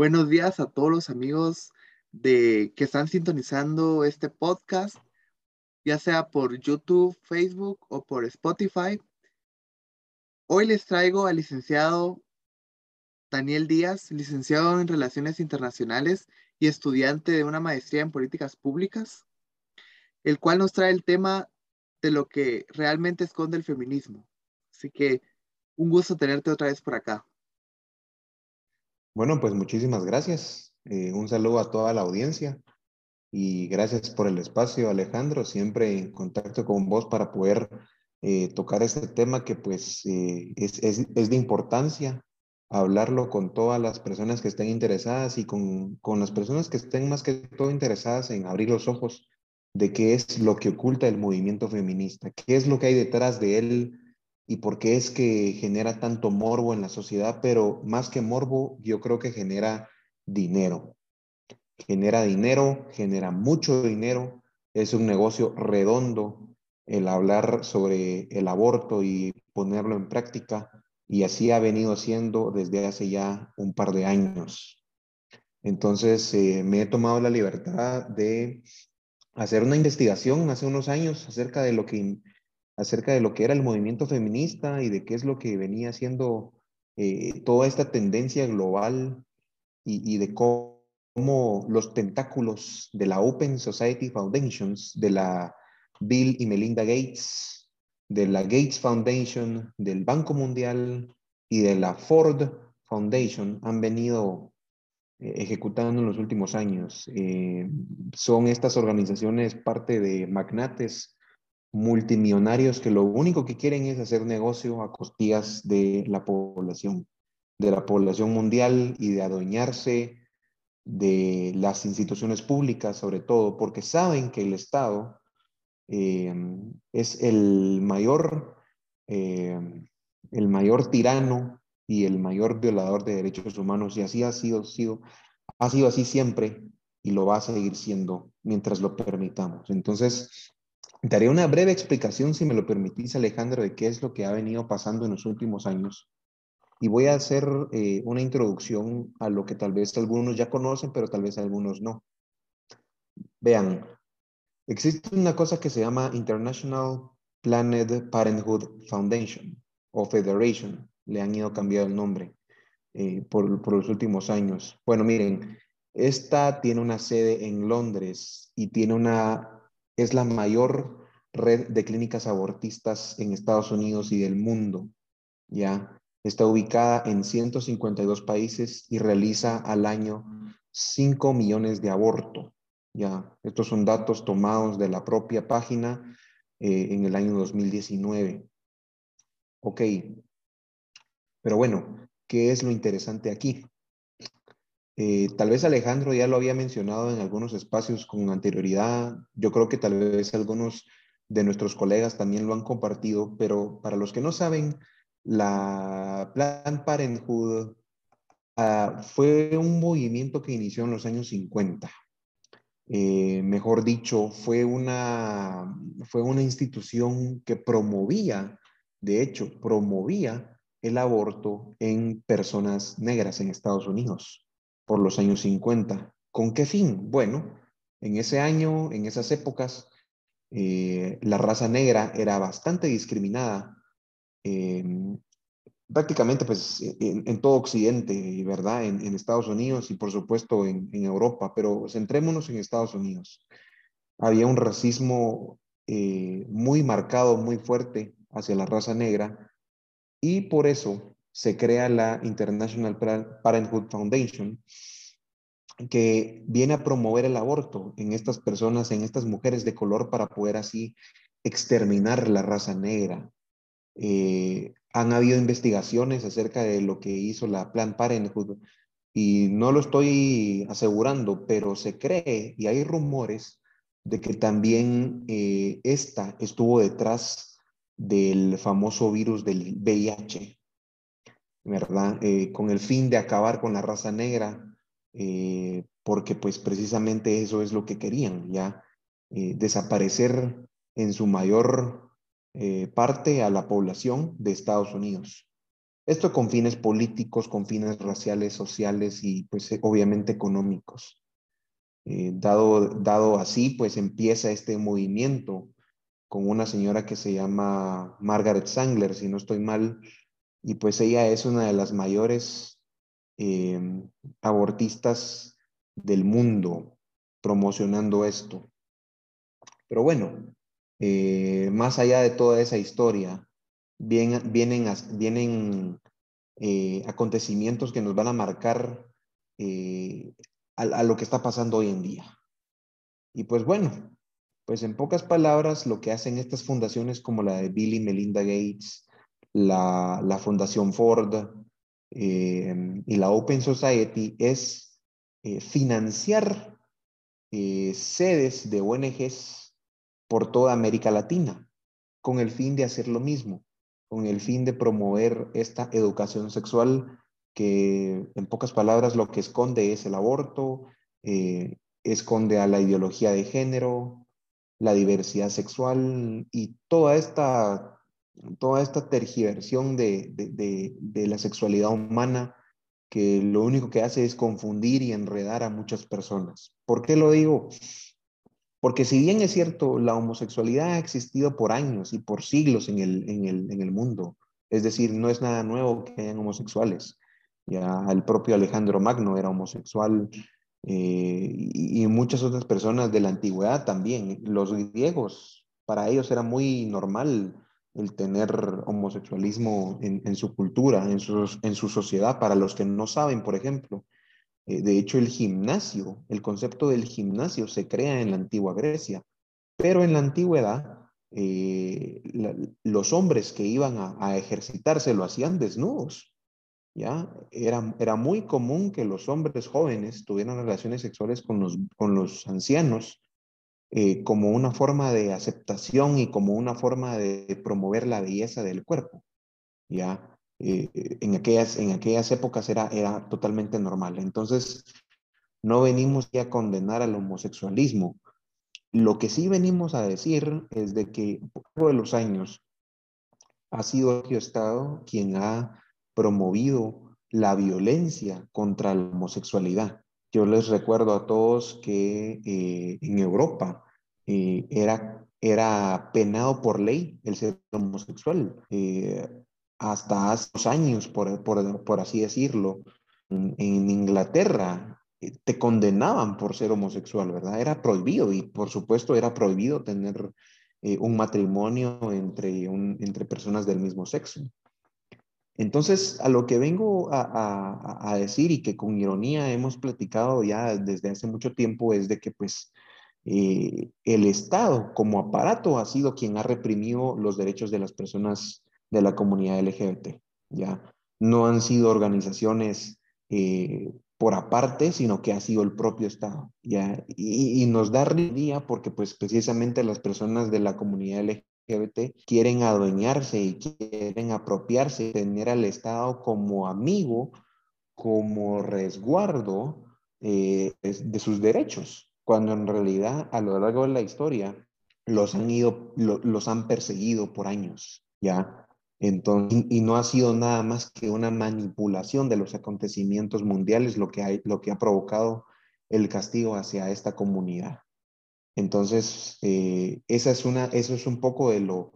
Buenos días a todos los amigos de que están sintonizando este podcast, ya sea por YouTube, Facebook o por Spotify. Hoy les traigo al licenciado Daniel Díaz, licenciado en Relaciones Internacionales y estudiante de una maestría en Políticas Públicas, el cual nos trae el tema de lo que realmente esconde el feminismo. Así que un gusto tenerte otra vez por acá. Bueno, pues muchísimas gracias. Eh, un saludo a toda la audiencia y gracias por el espacio, Alejandro. Siempre en contacto con vos para poder eh, tocar este tema que pues eh, es, es, es, de importancia, hablarlo con todas las personas que estén interesadas y con, con las personas que estén más que todo interesadas en abrir los ojos de qué es lo que oculta el movimiento feminista, qué es lo que hay detrás de él, y por qué es que genera tanto morbo en la sociedad, pero más que morbo, yo creo que genera dinero. Genera dinero, genera mucho dinero, es un negocio redondo el hablar sobre el aborto y ponerlo en práctica, y así ha venido siendo desde hace ya un par de años. Entonces, eh, me he tomado la libertad de hacer una investigación hace unos años acerca de lo que acerca de lo que era el movimiento feminista y de qué es lo que venía siendo eh, toda esta tendencia global y, de cómo los tentáculos de la Open Society Foundations, de la Bill y Melinda Gates, de la Gates Foundation, del Banco Mundial y de la Ford Foundation han venido eh, ejecutando en los últimos años. Eh, son estas organizaciones parte de magnates multimillonarios que lo único que quieren es hacer negocio a costillas de la población, de la población mundial y de adueñarse de las instituciones públicas, sobre todo, porque saben que el Estado eh, es el mayor, eh, el mayor tirano y el mayor violador de derechos humanos, y así ha sido, sido, ha sido así siempre y lo va a seguir siendo mientras lo permitamos. Entonces, Daré una breve explicación, si me lo permitís, Alejandro, de qué es lo que ha venido pasando en los últimos años. Y voy a hacer eh, una introducción a lo que tal vez algunos ya conocen, pero tal vez algunos no. Vean, existe una cosa que se llama International Planned Parenthood Foundation o Federation. Le han ido cambiando el nombre eh, por, por los últimos años. Bueno, miren, esta tiene una sede en Londres y tiene una es la mayor red de clínicas abortistas en Estados Unidos y del mundo. Ya está ubicada en 152 países y realiza al año 5 millones de abortos. Ya, estos son datos tomados de la propia página eh, en el año 2019. Ok, pero bueno, ¿qué es lo interesante aquí? Eh, tal vez Alejandro ya lo había mencionado en algunos espacios con anterioridad. Yo creo que tal vez algunos de nuestros colegas también lo han compartido, pero para los que no saben, la Plan Parenthood uh, fue un movimiento que inició en los años 50. Eh, mejor dicho, fue una, fue una institución que promovía, de hecho, promovía el aborto en personas negras en Estados Unidos por los años 50. ¿Con qué fin? Bueno, en ese año, en esas épocas, eh, la raza negra era bastante discriminada eh, prácticamente pues en, todo Occidente, ¿verdad? En, en, Estados Unidos y por supuesto en, Europa, pero centrémonos en Estados Unidos. Había un racismo eh, muy marcado, muy fuerte hacia la raza negra y por eso se crea la International Parenthood Foundation, que viene a promover el aborto en estas personas, en estas mujeres de color, para poder así exterminar la raza negra. Eh, han habido investigaciones acerca de lo que hizo la Planned Parenthood y no lo estoy asegurando, pero se cree y hay rumores de que también eh, esta estuvo detrás del famoso virus del VIH, ¿verdad? Eh, con el fin de acabar con la raza negra, eh, porque pues precisamente eso es lo que querían, ya eh, desaparecer en su mayor parte a la población de Estados Unidos. Esto con fines políticos, con fines raciales, sociales y pues obviamente económicos. Dado, dado así, pues empieza este movimiento con una señora que se llama Margaret Sangler, si no estoy mal, y pues ella es una de las mayores em, abortistas del mundo promocionando esto. Pero bueno, eh, más allá de toda esa historia, vienen, vienen eh, acontecimientos que nos van a marcar eh, a, lo que está pasando hoy en día. Y pues bueno, pues en pocas palabras, lo que hacen estas fundaciones como la de Bill y Melinda Gates, la, la Fundación Ford eh, y la Open Society es eh, financiar eh, sedes de ONGs por toda América Latina con el fin de hacer lo mismo, con el fin de promover esta educación sexual que en pocas palabras lo que esconde es el aborto, esconde a la ideología de género, la diversidad sexual y toda esta toda esta tergiversión de, de, la sexualidad humana que lo único que hace es confundir y enredar a muchas personas. ¿Por qué lo digo? Porque si bien es cierto, la homosexualidad ha existido por años y por siglos en el, en el, en el mundo, es decir, no es nada nuevo que hayan homosexuales. Ya el propio Alejandro Magno era homosexual eh, y muchas otras personas de la antigüedad también. Los griegos, para ellos era muy normal el tener homosexualismo en, su cultura, en su, en su, sociedad. Para los que no saben, por ejemplo, eh, de hecho el gimnasio, el concepto del gimnasio se crea en la antigua Grecia, pero en la antigüedad eh, los hombres que iban a, ejercitarse lo hacían desnudos. ¿ya? Era, era muy común que los hombres jóvenes tuvieran relaciones sexuales con los, con los ancianos eh, como una forma de aceptación y como una forma de promover la belleza del cuerpo. ¿ya? Eh, en, aquellas, en aquellas épocas era, era totalmente normal. Entonces, no venimos a condenar al homosexualismo. Lo que sí venimos a decir es de que por de los años ha sido el Estado quien ha promovido la violencia contra la homosexualidad. Yo les recuerdo a todos que eh, en Europa eh, era, era penado por ley el ser homosexual. Eh, hasta hace dos años, por, por, por así decirlo, en, Inglaterra te condenaban por ser homosexual, ¿verdad? Era prohibido y por supuesto era prohibido tener un matrimonio entre, entre personas del mismo sexo. Entonces, a lo que vengo a, decir y que con ironía hemos platicado ya desde hace mucho tiempo es de que pues eh, el Estado como aparato ha sido quien ha reprimido los derechos de las personas de la comunidad LGBT, ¿ya? No han sido organizaciones eh, por aparte, sino que ha sido el propio Estado, ¿ya? Y, nos da día porque pues precisamente las personas de la comunidad LGBT quieren adueñarse y quieren apropiarse, tener al Estado como amigo, como resguardo eh, de sus derechos, cuando en realidad a lo largo de la historia los han ido, los han perseguido por años, ¿ya? Entonces, y no ha sido nada más que una manipulación de los acontecimientos mundiales lo que, lo que ha provocado el castigo hacia esta comunidad. Entonces, eh, esa es una, eso es un poco de lo,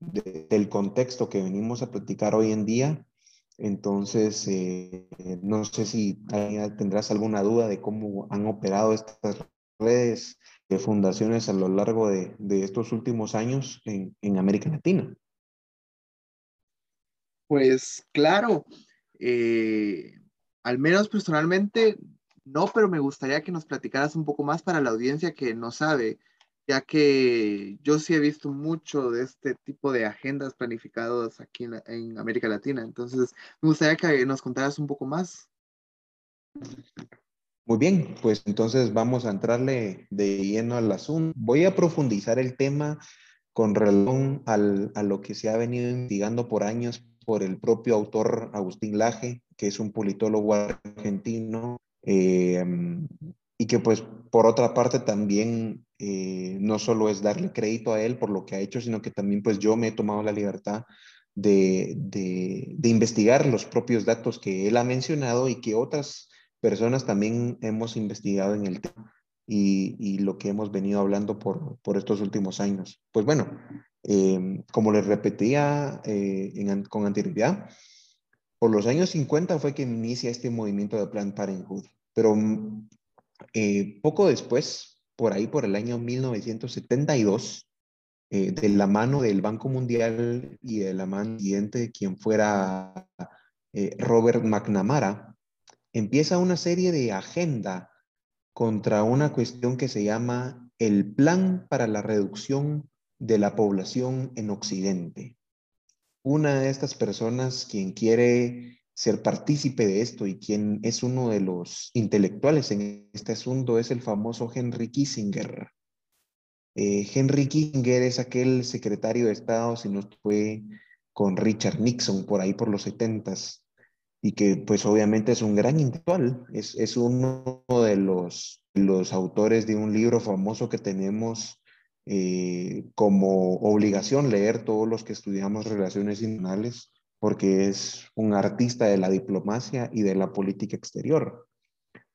del contexto que venimos a platicar hoy en día. Entonces, eh, no sé si tendrás alguna duda de cómo han operado estas redes de fundaciones a lo largo de, estos últimos años en, América Latina. Pues claro, eh, al menos personalmente no, pero me gustaría que nos platicaras un poco más para la audiencia que no sabe, ya que yo sí he visto mucho de este tipo de agendas planificadas aquí en, América Latina. Entonces, me gustaría que nos contaras un poco más. Muy bien, pues entonces vamos a entrarle de lleno al asunto. Voy a profundizar el tema con relación a lo que se ha venido investigando por años por el propio autor Agustín Laje, que es un politólogo argentino eh, y que pues por otra parte también eh, no solo es darle crédito a él por lo que ha hecho, sino que también pues yo me he tomado la libertad de, de, investigar los propios datos que él ha mencionado y que otras personas también hemos investigado en el tema y, y lo que hemos venido hablando por, por estos últimos años. Pues bueno, eh, como les repetía eh, con anterioridad, por los años 50 fue que inicia este movimiento de Planned Parenthood, pero eh, poco después, por ahí por el año 1972, eh, de la mano del Banco Mundial y de la mano siguiente, quien fuera eh, Robert McNamara, empieza una serie de agenda contra una cuestión que se llama el Plan para la Reducción de la Población en Occidente. Una de estas personas, quien quiere ser partícipe de esto y quien es uno de los intelectuales en este asunto, es el famoso Henry Kissinger. Eh, Henry Kissinger es aquel secretario de Estado, si no fue con Richard Nixon por ahí por los setentas, y que pues obviamente es un gran intelectual, es, es uno de los, los autores de un libro famoso que tenemos eh, como obligación leer todos los que estudiamos relaciones internacionales, porque es un artista de la diplomacia y de la política exterior.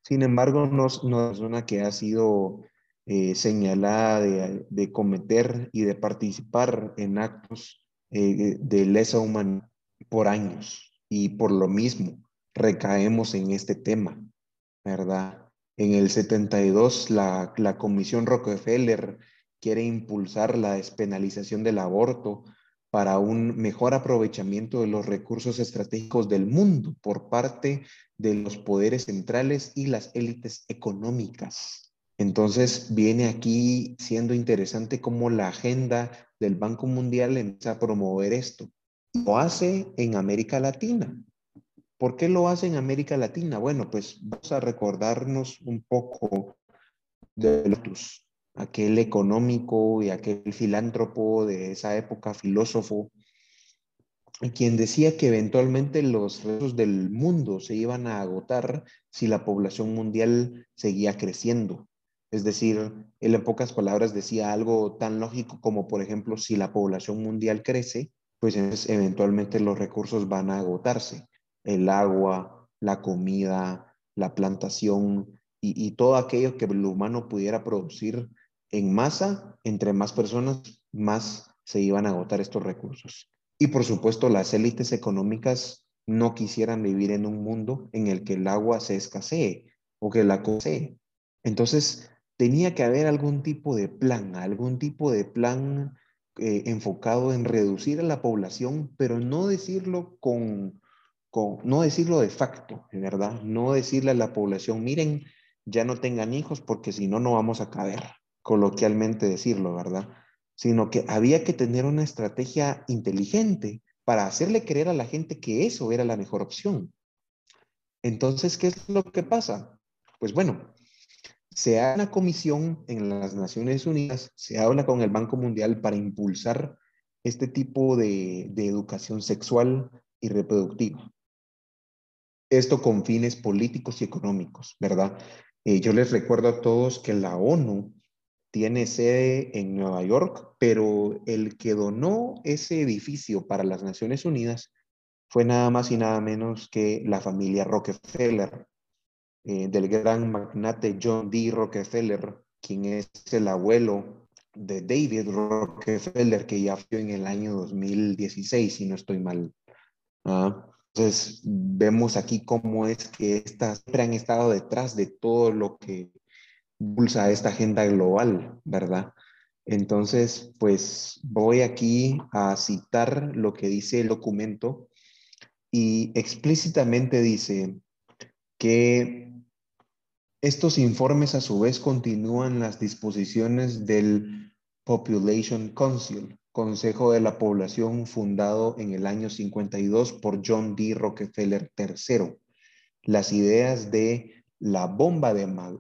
Sin embargo, no, es una que ha sido eh, señalada de, cometer y de participar en actos eh, de lesa humanidad por años y por lo mismo recaemos en este tema, ¿verdad? En el 72 la, la Comisión Rockefeller quiere impulsar la despenalización del aborto para un mejor aprovechamiento de los recursos estratégicos del mundo por parte de los poderes centrales y las élites económicas. Entonces viene aquí siendo interesante cómo la agenda del Banco Mundial empieza a promover esto. Lo hace en América Latina. ¿Por qué lo hace en América Latina? Bueno, pues vamos a recordarnos un poco de Lotus, aquel económico y aquel filántropo de esa época, filósofo, quien decía que eventualmente los recursos del mundo se iban a agotar si la población mundial seguía creciendo. Es decir, él en pocas palabras decía algo tan lógico como, por ejemplo, si la población mundial crece, pues eventualmente los recursos van a agotarse. El agua, la comida, la plantación y, todo aquello que el humano pudiera producir en masa, entre más personas, más se iban a agotar estos recursos. Y por supuesto, las élites económicas no quisieran vivir en un mundo en el que el agua se escasee o que la cose. Entonces, tenía que haber algún tipo de plan, algún tipo de plan eh, enfocado en reducir la población, pero no decirlo con, con, no decirlo de facto, ¿verdad? No decirle a la población, miren, ya no tengan hijos porque si no, no vamos a caber, coloquialmente decirlo, ¿verdad? Sino que había que tener una estrategia inteligente para hacerle creer a la gente que eso era la mejor opción. Entonces, ¿qué es lo que pasa? Pues bueno, se hace una comisión en las Naciones Unidas, se habla con el Banco Mundial para impulsar este tipo de, educación sexual y reproductiva. Esto con fines políticos y económicos, ¿verdad? Eh, yo les recuerdo a todos que la ONU tiene sede en Nueva York, pero el que donó ese edificio para las Naciones Unidas fue nada más y nada menos que la familia Rockefeller, eh, del gran magnate John D. Rockefeller, quien es el abuelo de David Rockefeller, que ya fue en el año 2016, si no estoy mal. ¿ah? Entonces, vemos aquí cómo es que estas han estado detrás de todo lo que impulsa esta agenda global, ¿verdad? Entonces, pues voy aquí a citar lo que dice el documento y explícitamente dice que estos informes a su vez continúan las disposiciones del Population Council, Consejo de la Población fundado en el año 52 por John D. Rockefeller III. Las ideas de la bomba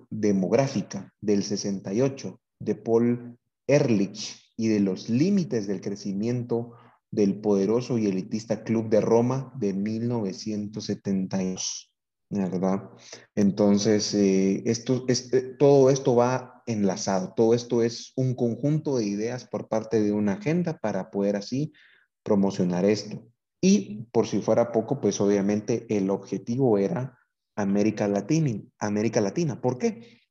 demográfica del 68 de Paul Ehrlich y de los límites del crecimiento del poderoso y elitista Club de Roma de 1972. ¿verdad? Entonces, eh, esto, este, todo esto va enlazado, todo esto es un conjunto de ideas por parte de una agenda para poder así promocionar esto. Y por si fuera poco, pues obviamente el objetivo era América Latina. América Latina. ¿Por qué?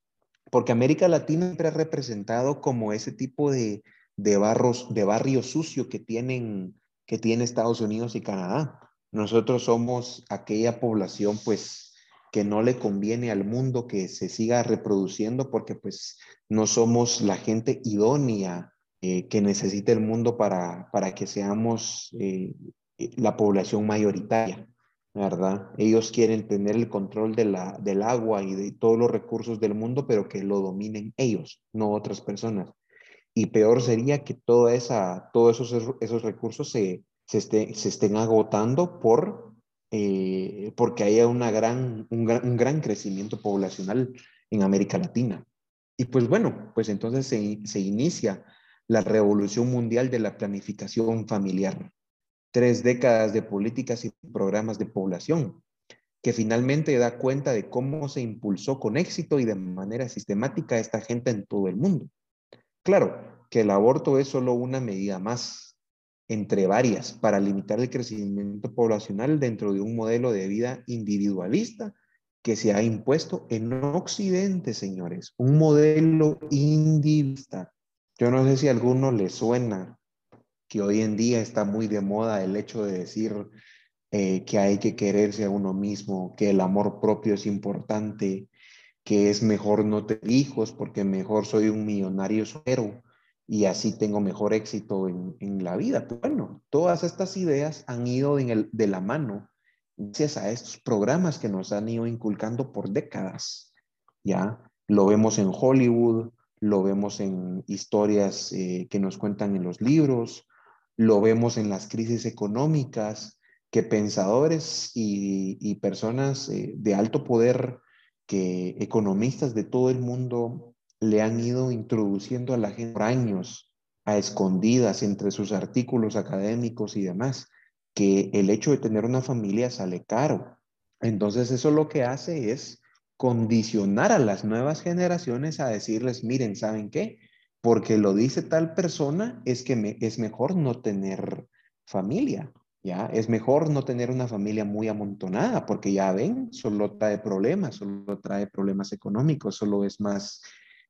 Porque América Latina siempre ha representado como ese tipo de, de, barros, de barrio sucio que tienen que tiene Estados Unidos y Canadá. Nosotros somos aquella población pues que no le conviene al mundo que se siga reproduciendo porque pues no somos la gente idónea eh, que necesita el mundo para, para que seamos eh, la población mayoritaria, ¿verdad? Ellos quieren tener el control de la, del agua y de todos los recursos del mundo, pero que lo dominen ellos, no otras personas. Y peor sería que toda esa, todos esos, esos recursos se, se, se estén agotando por, eh, porque haya una gran, un, gran, un gran crecimiento poblacional en América Latina. Y pues bueno, pues entonces se, se inicia la revolución mundial de la planificación familiar. Tres décadas de políticas y programas de población, que finalmente da cuenta de cómo se impulsó con éxito y de manera sistemática esta gente en todo el mundo. Claro que el aborto es solo una medida más, entre varias, para limitar el crecimiento poblacional dentro de un modelo de vida individualista que se ha impuesto en Occidente, señores. Un modelo individualista yo no sé si a alguno le suena que hoy en día está muy de moda el hecho de decir eh, que hay que quererse a uno mismo, que el amor propio es importante, que es mejor no tener hijos porque mejor soy un millonario soltero y así tengo mejor éxito en, la vida. bueno, todas estas ideas han ido de la mano gracias a estos programas que nos han ido inculcando por décadas. Ya lo vemos en Hollywood, lo vemos en historias eh, que nos cuentan en los libros, lo vemos en las crisis económicas, que pensadores y, personas eh, de alto poder, que economistas de todo el mundo le han ido introduciendo a la gente por años, a escondidas entre sus artículos académicos y demás, que el hecho de tener una familia sale caro. Entonces eso lo que hace es condicionar a las nuevas generaciones a decirles, miren, ¿saben qué? Porque lo dice tal persona, es que me, es mejor no tener familia, ¿ya? Es mejor no tener una familia muy amontonada, porque ya ven, solo trae problemas, solo trae problemas económicos, solo es más,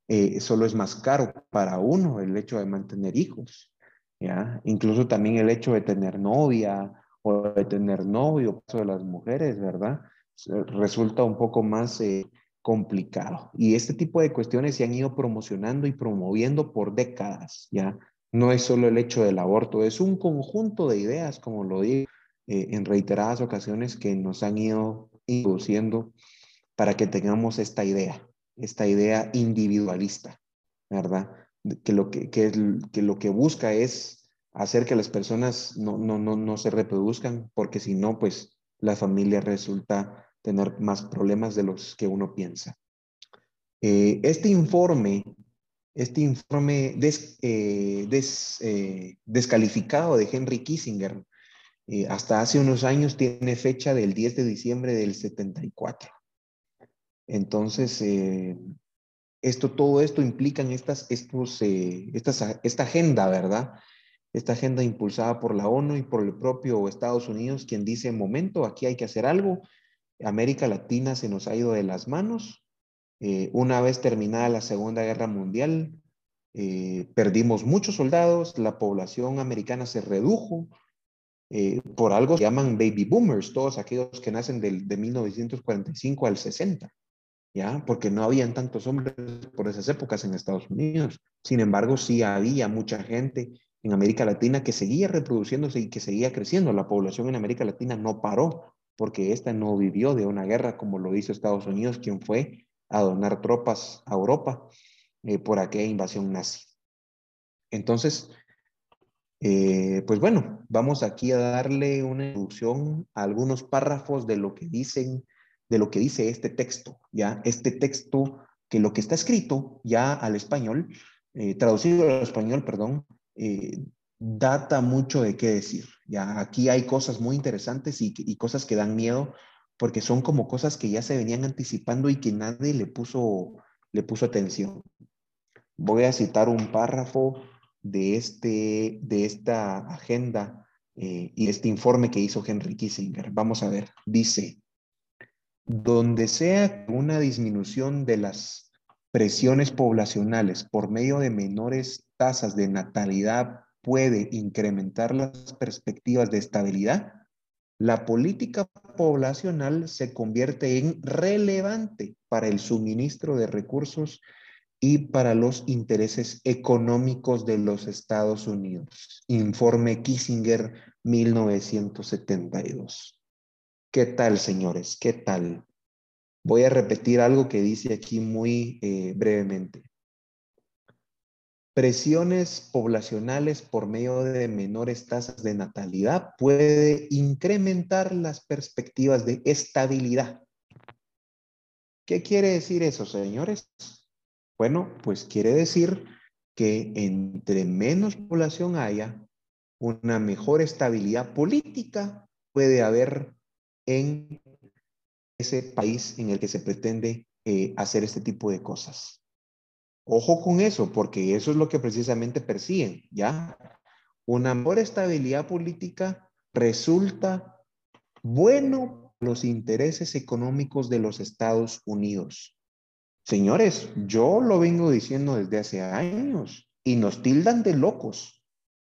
eh, solo es más caro para uno el hecho de mantener hijos, ¿ya? Incluso también el hecho de tener novia o de tener novio, eso de las mujeres, ¿verdad? resulta un poco más eh, complicado. Y este tipo de cuestiones se han ido promocionando y promoviendo por décadas, ¿ya? No es solo el hecho del aborto, es un conjunto de ideas, como lo digo eh, en reiteradas ocasiones, que nos han ido introduciendo para que tengamos esta idea, esta idea individualista, ¿verdad? Que lo que, que, que lo que busca es hacer que las personas no, no, no, no se reproduzcan, porque si no, pues la familia resulta tener más problemas de los que uno piensa. Eh, este informe, este informe eh, eh, descalificado de Henry Kissinger, hasta hace unos años tiene fecha del 10 de diciembre del 74. Entonces, esto, todo esto implica en estas, estos, esta agenda, ¿verdad? Esta agenda impulsada por la ONU y por el propio Estados Unidos, quien dice, momento, aquí hay que hacer algo, América Latina se nos ha ido de las manos. Eh, una vez terminada la Segunda Guerra Mundial, eh, perdimos muchos soldados, la población americana se redujo. Eh, por algo se llaman baby boomers, todos aquellos que nacen de, de 1945 al 60, ¿ya? Porque no habían tantos hombres por esas épocas en Estados Unidos. Sin embargo, sí había mucha gente en América Latina que seguía reproduciéndose y que seguía creciendo. La población en América Latina no paró porque esta no vivió de una guerra como lo hizo Estados Unidos, quien fue a donar tropas a Europa eh, por aquella invasión nazi. Entonces, eh, pues bueno, vamos aquí a darle una introducción a algunos párrafos de lo que dicen, de lo que dice este texto, ya este texto que lo que está escrito ya al español, eh, traducido al español, perdón, data mucho de qué decir. Aquí hay cosas muy interesantes y, y, cosas que dan miedo porque son como cosas que ya se venían anticipando y que nadie le puso, le puso atención. Voy a citar un párrafo de, este, de esta agenda eh, y este informe que hizo Henry Kissinger. Vamos a ver, dice, donde sea una disminución de las presiones poblacionales por medio de menores tasas de natalidad puede incrementar las perspectivas de estabilidad, la política poblacional se convierte en relevante para el suministro de recursos y para los intereses económicos de los Estados Unidos. Informe Kissinger 1972. ¿Qué tal, señores? ¿Qué tal? Voy a repetir algo que dice aquí muy eh, brevemente. Presiones poblacionales por medio de menores tasas de natalidad puede incrementar las perspectivas de estabilidad. ¿Qué quiere decir eso, señores? Bueno, pues quiere decir que entre menos población haya, una mejor estabilidad política puede haber en ese país en el que se pretende eh, hacer este tipo de cosas. Ojo con eso, porque eso es lo que precisamente persiguen, ¿ya? Una mejor estabilidad política resulta bueno los intereses económicos de los Estados Unidos. Señores, yo lo vengo diciendo desde hace años y nos tildan de locos.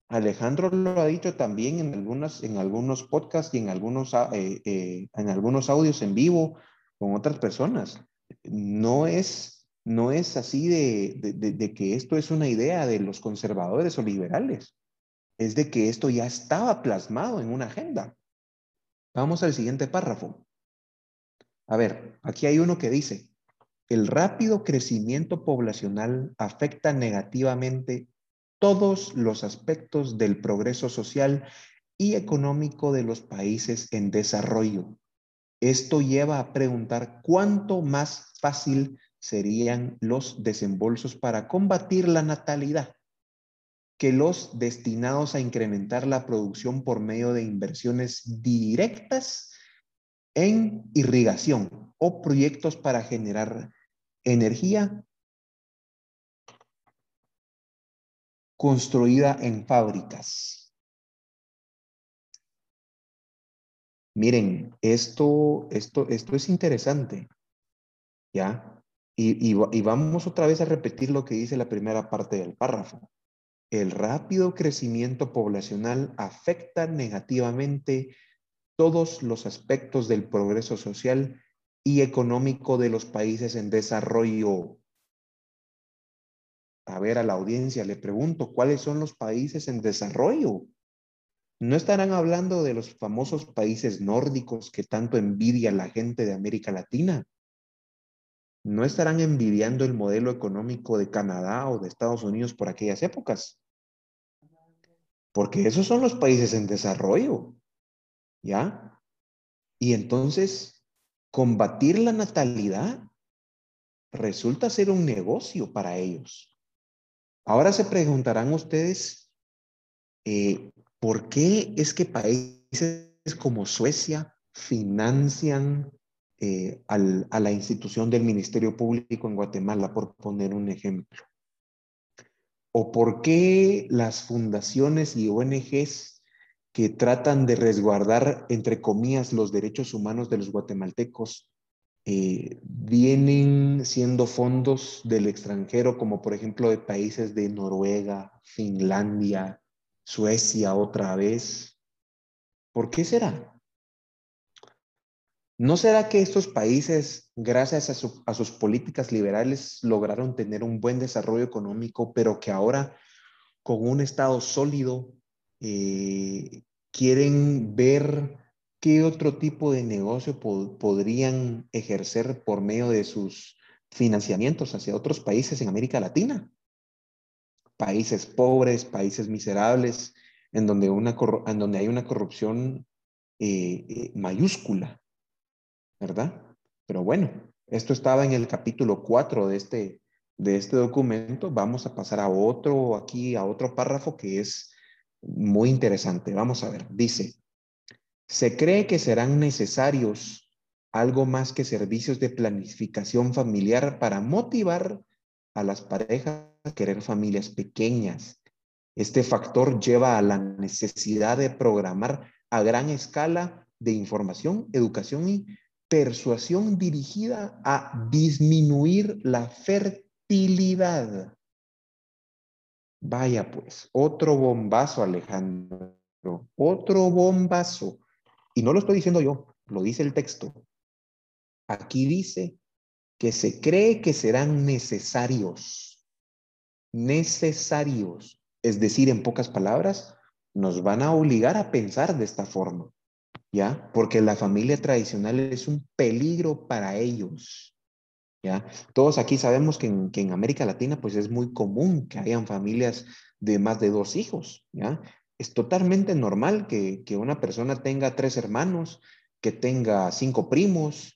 Alejandro lo ha dicho también en, algunas, en algunos podcasts y en algunos, eh, eh, en algunos audios en vivo con otras personas. No es, no es así de, de que esto es una idea de los conservadores o liberales. Es de que esto ya estaba plasmado en una agenda. Vamos al siguiente párrafo. A ver, aquí hay uno que dice, el rápido crecimiento poblacional afecta negativamente todos los aspectos del progreso social y económico de los países en desarrollo. Esto lleva a preguntar cuánto más fácil serían los desembolsos para combatir la natalidad que los destinados a incrementar la producción por medio de inversiones directas en irrigación o proyectos para generar energía construida en fábricas. Miren, esto, esto, esto es interesante, ¿ya? Y, vamos otra vez a repetir lo que dice la primera parte del párrafo. El rápido crecimiento poblacional afecta negativamente todos los aspectos del progreso social y económico de los países en desarrollo. A ver, a la audiencia le pregunto, ¿cuáles son los países en desarrollo? No estarán hablando de los famosos países nórdicos que tanto envidia la gente de América Latina. No estarán envidiando el modelo económico de Canadá o de Estados Unidos por aquellas épocas. Porque esos son los países en desarrollo. ¿Ya? Y entonces, combatir la natalidad resulta ser un negocio para ellos. Ahora se preguntarán ustedes, eh, ¿por qué es que países como Suecia financian eh, a la institución del Ministerio Público en Guatemala, por poner un ejemplo? ¿O por qué las fundaciones y ONGs que tratan de resguardar, entre comillas, los derechos humanos de los guatemaltecos, eh, vienen siendo fondos del extranjero, como por ejemplo de países de Noruega, Finlandia, Suecia otra vez. ¿Por qué será? ¿No será que estos países, gracias a, sus políticas liberales, lograron tener un buen desarrollo económico, pero que ahora con un Estado sólido eh, quieren ver qué otro tipo de negocio podrían ejercer por medio de sus financiamientos hacia otros países en América Latina. Países pobres, países miserables, en donde, una, en donde hay una corrupción eh, eh, mayúscula, ¿verdad? Pero bueno, esto estaba en el capítulo 4 de este, de este documento. Vamos a pasar a otro, aquí a otro párrafo que es muy interesante. Vamos a ver, dice, se cree que serán necesarios algo más que servicios de planificación familiar para motivar a las parejas a querer familias pequeñas Este factor lleva a la necesidad de programar a gran escala de información, educación y persuasión dirigida a disminuir la fertilidad. Vaya pues, otro bombazo, Alejandro, otro bombazo. Y no lo estoy diciendo yo, lo dice el texto. Aquí dice que se cree que serán necesarios, necesarios. Es decir, en pocas palabras, nos van a obligar a pensar de esta forma, ¿ya? Porque la familia tradicional es un peligro para ellos, ¿ya? Todos aquí sabemos que en, que en América Latina pues es muy común que hayan familias de más de dos hijos, ¿ya? Es totalmente normal que, que una persona tenga tres hermanos, que tenga cinco primos,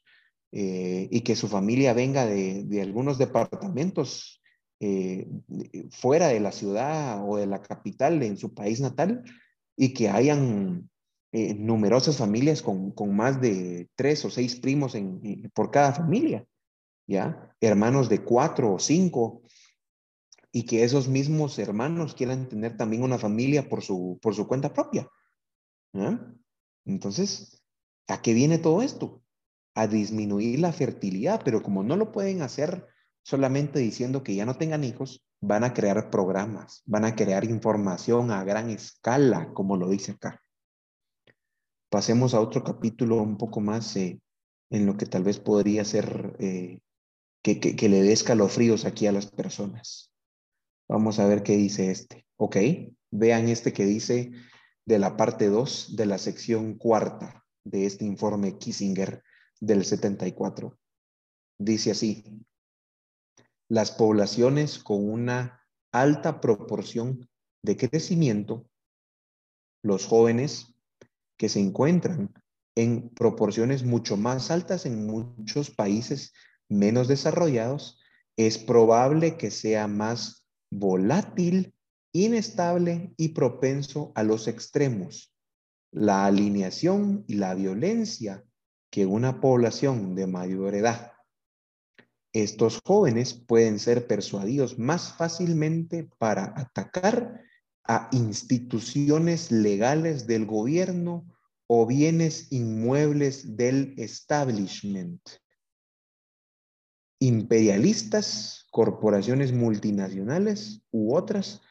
eh, y que su familia venga de, de algunos departamentos eh, fuera de la ciudad o de la capital en su país natal y que hayan eh, numerosas familias con, con, más de tres o seis primos en, por cada familia, ¿ya? Hermanos de cuatro o cinco y que esos mismos hermanos quieran tener también una familia por su, por su cuenta propia. Entonces, ¿a qué viene todo esto? a disminuir la fertilidad, pero como no lo pueden hacer solamente diciendo que ya no tengan hijos, van a crear programas, van a crear información a gran escala, como lo dice acá. Pasemos a otro capítulo un poco más eh, en lo que tal vez podría ser eh, que, que, le dé escalofríos aquí a las personas. Vamos a ver qué dice este. Ok, vean este que dice de la parte 2 de la sección cuarta de este informe Kissinger del 74. Dice así, las poblaciones con una alta proporción de crecimiento, los jóvenes que se encuentran en proporciones mucho más altas en muchos países menos desarrollados, es probable que sea más volátil, inestable y propenso a los extremos. La alineación y la violencia que una población de mayor edad. Estos jóvenes pueden ser persuadidos más fácilmente para atacar a instituciones legales del gobierno o bienes inmuebles del establishment. Imperialistas, corporaciones multinacionales u otras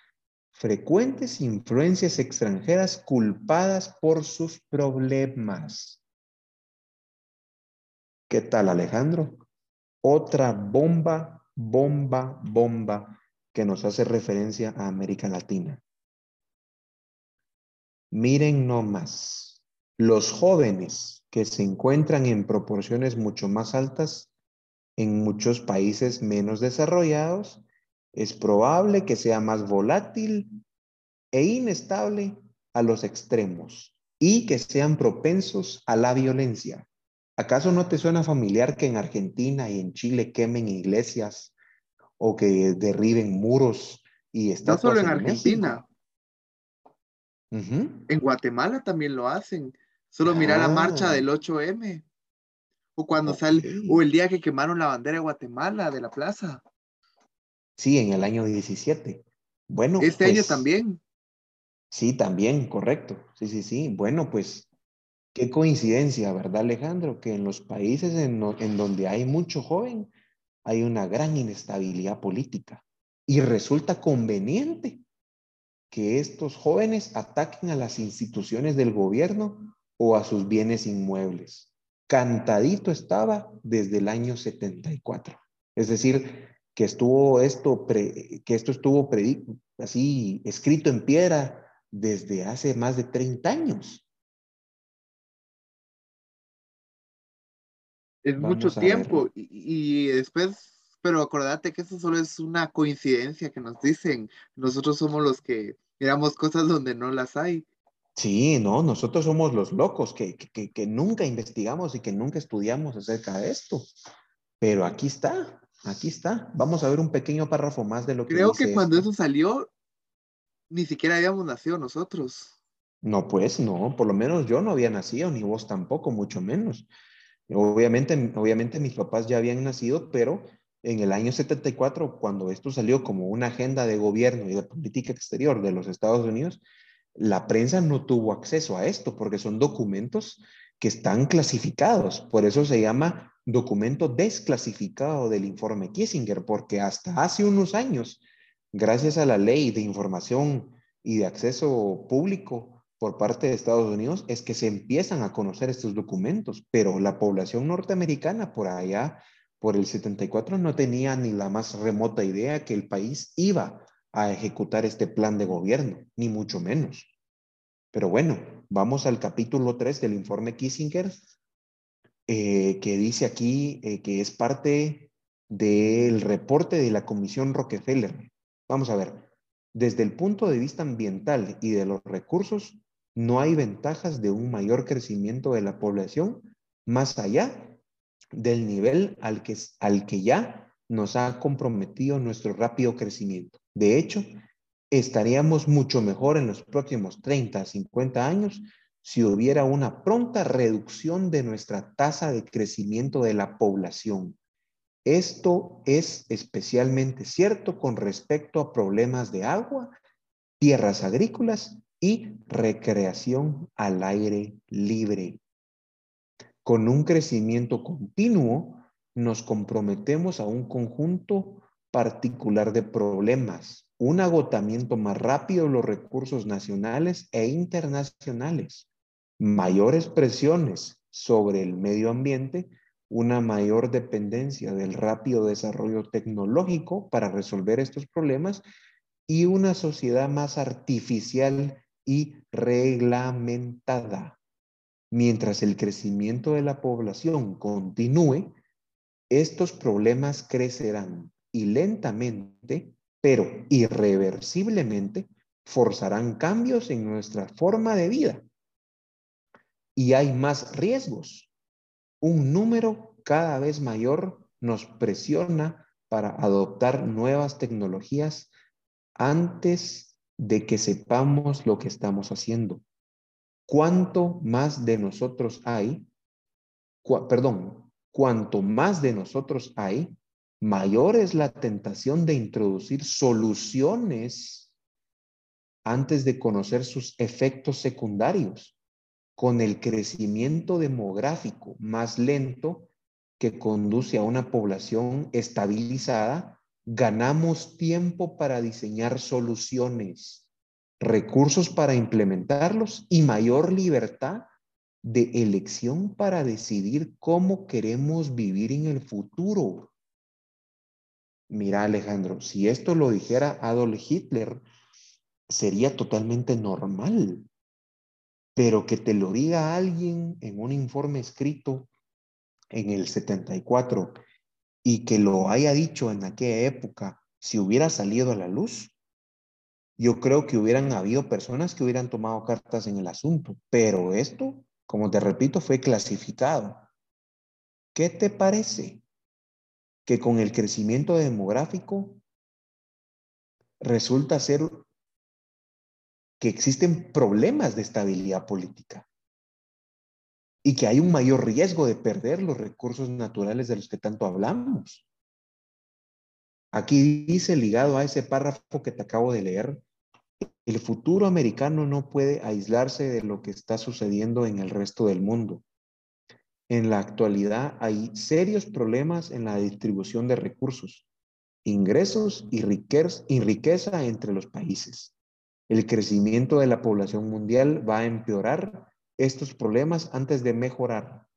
frecuentes influencias extranjeras culpadas por sus problemas. ¿Qué tal, Alejandro? Otra bomba, bomba, bomba que nos hace referencia a América Latina. Miren nomás, los jóvenes que se encuentran en proporciones mucho más altas en muchos países menos desarrollados, es probable que sea más volátil e inestable a los extremos y que sean propensos a la violencia. ¿Acaso no te suena familiar que en Argentina y en Chile quemen iglesias o que derriben muros y estatuas? No solo en, Argentina. En Guatemala también lo hacen. Solo mira la marcha ah. del 8M. O cuando sale, o el día que quemaron la bandera de Guatemala de la plaza. Sí, en el año 17. Bueno. Este año pues también. Sí, también, correcto. Sí, sí, sí. Bueno, pues Qué coincidencia, ¿verdad, Alejandro? Que en los países en, donde hay mucho joven, hay una gran inestabilidad política. Y resulta conveniente que estos jóvenes ataquen a las instituciones del gobierno o a sus bienes inmuebles. Cantadito estaba desde el año 74. Es decir, que estuvo esto, que esto estuvo así escrito en piedra desde hace más de 30 años. Es mucho tiempo y, después, pero acordate que eso solo es una coincidencia que nos dicen. Nosotros somos los que miramos cosas donde no las hay. Sí, no, nosotros somos los locos que, que, que nunca investigamos y que nunca estudiamos acerca de esto. Pero aquí está, aquí está. Vamos a ver un pequeño párrafo más de lo que Creo que cuando eso salió, ni siquiera habíamos nacido nosotros. No, pues no, por lo menos yo no había nacido, ni vos tampoco, mucho menos. Obviamente, obviamente mis papás ya habían nacido, pero en el año 74, cuando esto salió como una agenda de gobierno y de política exterior de los Estados Unidos, la prensa no tuvo acceso a esto porque son documentos que están clasificados. Por eso se llama documento desclasificado del informe Kissinger, porque hasta hace unos años, gracias a la ley de información y de acceso público por parte de Estados Unidos, es que se empiezan a conocer estos documentos, pero la población norteamericana por allá, por el 74, no tenía ni la más remota idea que el país iba a ejecutar este plan de gobierno, ni mucho menos. Pero bueno, vamos al capítulo 3 del informe Kissinger, eh, que dice aquí eh, que es parte del reporte de la Comisión Rockefeller. Vamos a ver, desde el punto de vista ambiental y de los recursos, no hay ventajas de un mayor crecimiento de la población más allá del nivel al que, al que ya nos ha comprometido nuestro rápido crecimiento. De hecho, estaríamos mucho mejor en los próximos 30, 50 años si hubiera una pronta reducción de nuestra tasa de crecimiento de la población. Esto es especialmente cierto con respecto a problemas de agua, tierras agrícolas y recreación al aire libre. Con un crecimiento continuo, nos comprometemos a un conjunto particular de problemas, un agotamiento más rápido de los recursos nacionales e internacionales, mayores presiones sobre el medio ambiente, una mayor dependencia del rápido desarrollo tecnológico para resolver estos problemas y una sociedad más artificial y reglamentada. Mientras el crecimiento de la población continúe, estos problemas crecerán y lentamente, pero irreversiblemente, forzarán cambios en nuestra forma de vida. Y hay más riesgos. Un número cada vez mayor nos presiona para adoptar nuevas tecnologías antes de que sepamos lo que estamos haciendo. ¿Cuánto más de nosotros hay? perdón, cuanto más de nosotros hay, mayor es la tentación de introducir soluciones antes de conocer sus efectos secundarios. Con el crecimiento demográfico más lento que conduce a una población estabilizada, ganamos tiempo para diseñar soluciones, recursos para implementarlos y mayor libertad de elección para decidir cómo queremos vivir en el futuro. Mira, Alejandro, si esto lo dijera Adolf Hitler, sería totalmente normal. Pero que te lo diga alguien en un informe escrito en el 74 y que lo haya dicho en aquella época, si hubiera salido a la luz, yo creo que hubieran habido personas que hubieran tomado cartas en el asunto. Pero esto, como te repito, fue clasificado. ¿Qué te parece? que con el crecimiento demográfico resulta ser que existen problemas de estabilidad política y que hay un mayor riesgo de perder los recursos naturales de los que tanto hablamos. Aquí dice, ligado a ese párrafo que te acabo de leer, el futuro americano no puede aislarse de lo que está sucediendo en el resto del mundo. En la actualidad hay serios problemas en la distribución de recursos, ingresos y riqueza, entre los países. El crecimiento de la población mundial va a empeorar estos problemas antes de mejorar.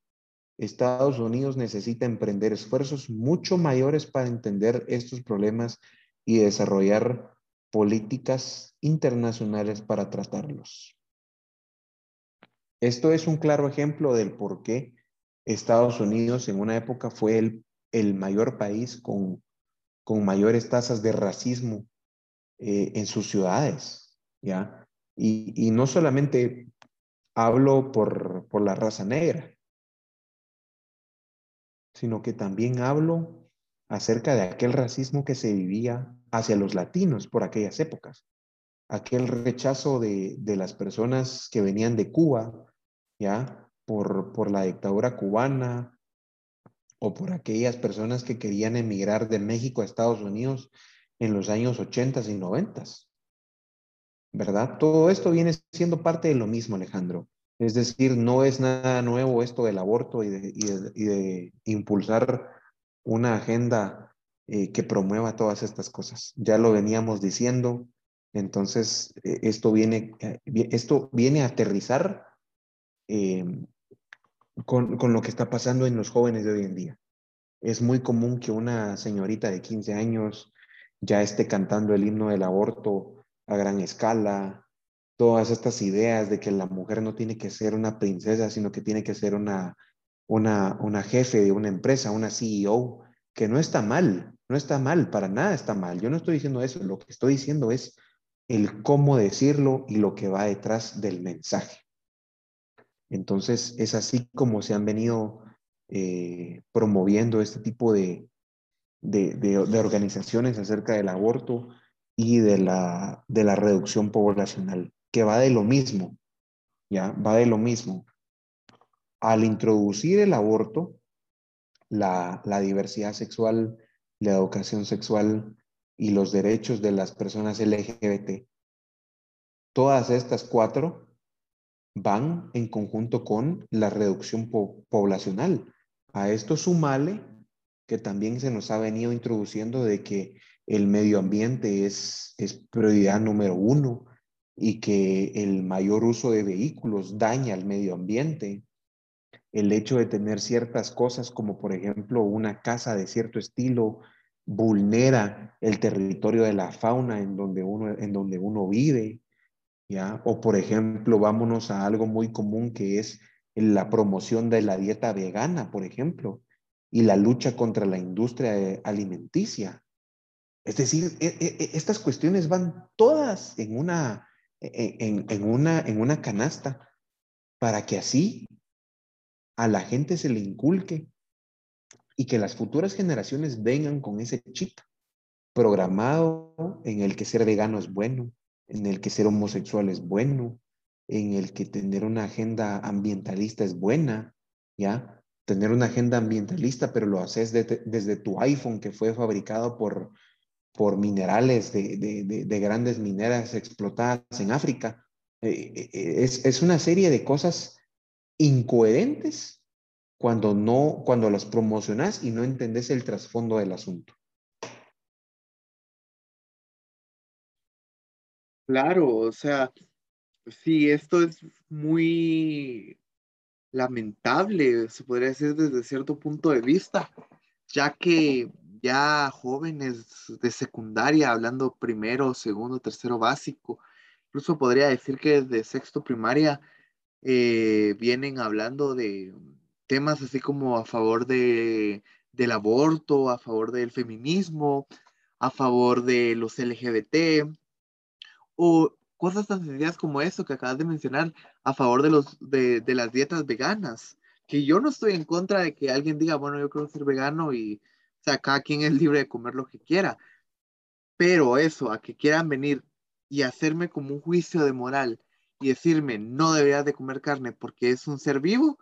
Estados Unidos necesita emprender esfuerzos mucho mayores para entender estos problemas y desarrollar políticas internacionales para tratarlos. Esto es un claro ejemplo del por qué Estados Unidos en una época fue el, el mayor país con, con, mayores tasas de racismo eh, en sus ciudades, ¿ya? Y, y no solamente hablo por, por la raza negra, sino que también hablo acerca de aquel racismo que se vivía hacia los latinos por aquellas épocas, aquel rechazo de, de las personas que venían de Cuba, ¿ya? por, la dictadura cubana, o por aquellas personas que querían emigrar de México a Estados Unidos en los años 80 y 90. ¿Verdad? Todo esto viene siendo parte de lo mismo, Alejandro. Es decir, no es nada nuevo esto del aborto y de, impulsar una agenda eh, que promueva todas estas cosas. Ya lo veníamos diciendo, entonces eh, esto, viene, eh, esto viene a aterrizar con, con lo que está pasando en los jóvenes de hoy en día. Es muy común que una señorita de 15 años ya esté cantando el himno del aborto a gran escala, todas estas ideas de que la mujer no tiene que ser una princesa, sino que tiene que ser una, una, una jefe de una empresa, una CEO, que no está mal, no está mal, para nada está mal. Yo no estoy diciendo eso, lo que estoy diciendo es el cómo decirlo y lo que va detrás del mensaje. Entonces, es así como se han venido eh, promoviendo este tipo de, de, de, organizaciones acerca del aborto y de la, de la reducción poblacional que va de lo mismo, ¿ya? Va de lo mismo. Al introducir el aborto, la, diversidad sexual, la educación sexual y los derechos de las personas LGBT, todas estas cuatro van en conjunto con la reducción poblacional. A esto sumale que también se nos ha venido introduciendo de que el medio ambiente es, es prioridad número uno, y que el mayor uso de vehículos daña al medio ambiente. El hecho de tener ciertas cosas como por ejemplo una casa de cierto estilo vulnera el territorio de la fauna en donde uno, en donde uno vive. ¿ya? O por ejemplo, vámonos a algo muy común que es la promoción de la dieta vegana, por ejemplo, y la lucha contra la industria alimenticia. Es decir, e, e, e, estas cuestiones van todas en una, en, una, en una canasta para que así a la gente se le inculque y que las futuras generaciones vengan con ese chip programado en el que ser vegano es bueno, en el que ser homosexual es bueno, en el que tener una agenda ambientalista es buena, ¿ya? Tener una agenda ambientalista, pero lo haces desde tu iPhone que fue fabricado por, por minerales de, grandes mineras explotadas en África. Eh, eh, eh, es, una serie de cosas incoherentes cuando no, cuando las promocionas y no entendés el trasfondo del asunto. Claro, o sea, sí, esto es muy lamentable, se podría decir desde cierto punto de vista, ya que ya jóvenes de secundaria, hablando primero, segundo, tercero básico, incluso podría decir que desde sexto primaria eh, vienen hablando de temas así como a favor de, del aborto, a favor del feminismo, a favor de los LGBT, o cosas tan sencillas como eso que acabas de mencionar, a favor de, los, de, de las dietas veganas, que yo no estoy en contra de que alguien diga, bueno, yo quiero ser vegano y o sea, cada quien es libre de comer lo que quiera. Pero eso, a que quieran venir y hacerme como un juicio de moral y decirme no deberías de comer carne porque es un ser vivo,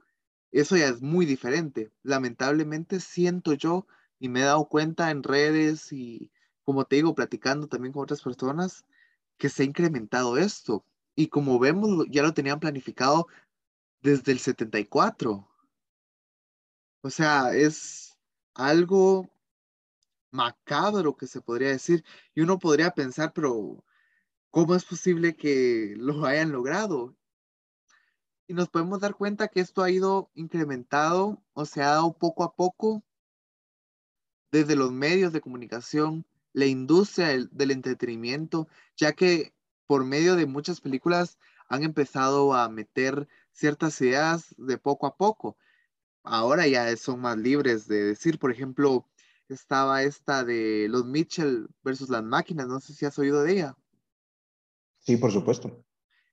eso ya es muy diferente. Lamentablemente siento yo y me he dado cuenta en redes y como te digo, platicando también con otras personas, que se ha incrementado esto. Y como vemos, ya lo tenían planificado desde el 74. O sea, es, algo macabro que se podría decir. Y uno podría pensar, pero ¿cómo es posible que lo hayan logrado? Y nos podemos dar cuenta que esto ha ido incrementado o se ha dado poco a poco desde los medios de comunicación, la industria del, entretenimiento, ya que por medio de muchas películas han empezado a meter ciertas ideas de poco a poco ahora ya son más libres de decir, por ejemplo, estaba esta de los Mitchell versus las máquinas, no sé si has oído de ella. Sí, por supuesto.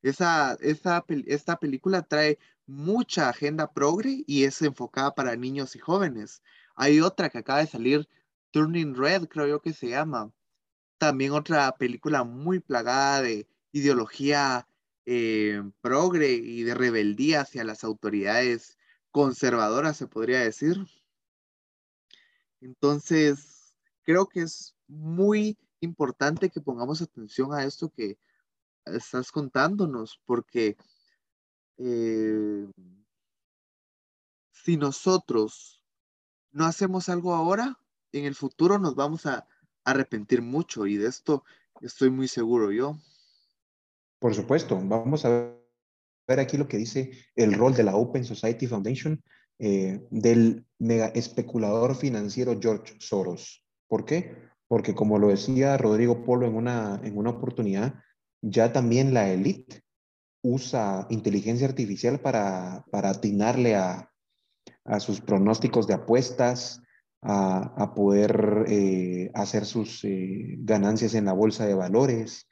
Esa, esta película trae mucha agenda progre y es enfocada para niños y jóvenes. Hay otra que acaba de salir, Turning Red, creo yo que se llama. También otra película muy plagada de ideología eh, progre y de rebeldía hacia las autoridades conservadora, se podría decir. Entonces, creo que es muy importante que pongamos atención a esto que estás contándonos, porque eh, si nosotros no hacemos algo ahora, en el futuro nos vamos a arrepentir mucho y de esto estoy muy seguro yo. Por supuesto, vamos a ver aquí lo que dice el rol de la Open Society Foundation eh, del mega especulador financiero George Soros. ¿Por qué? Porque como lo decía Rodrigo Polo en una, en una oportunidad, ya también la élite usa inteligencia artificial para, para atinarle a, a sus pronósticos de apuestas, a, poder eh, hacer sus eh, ganancias en la bolsa de valores,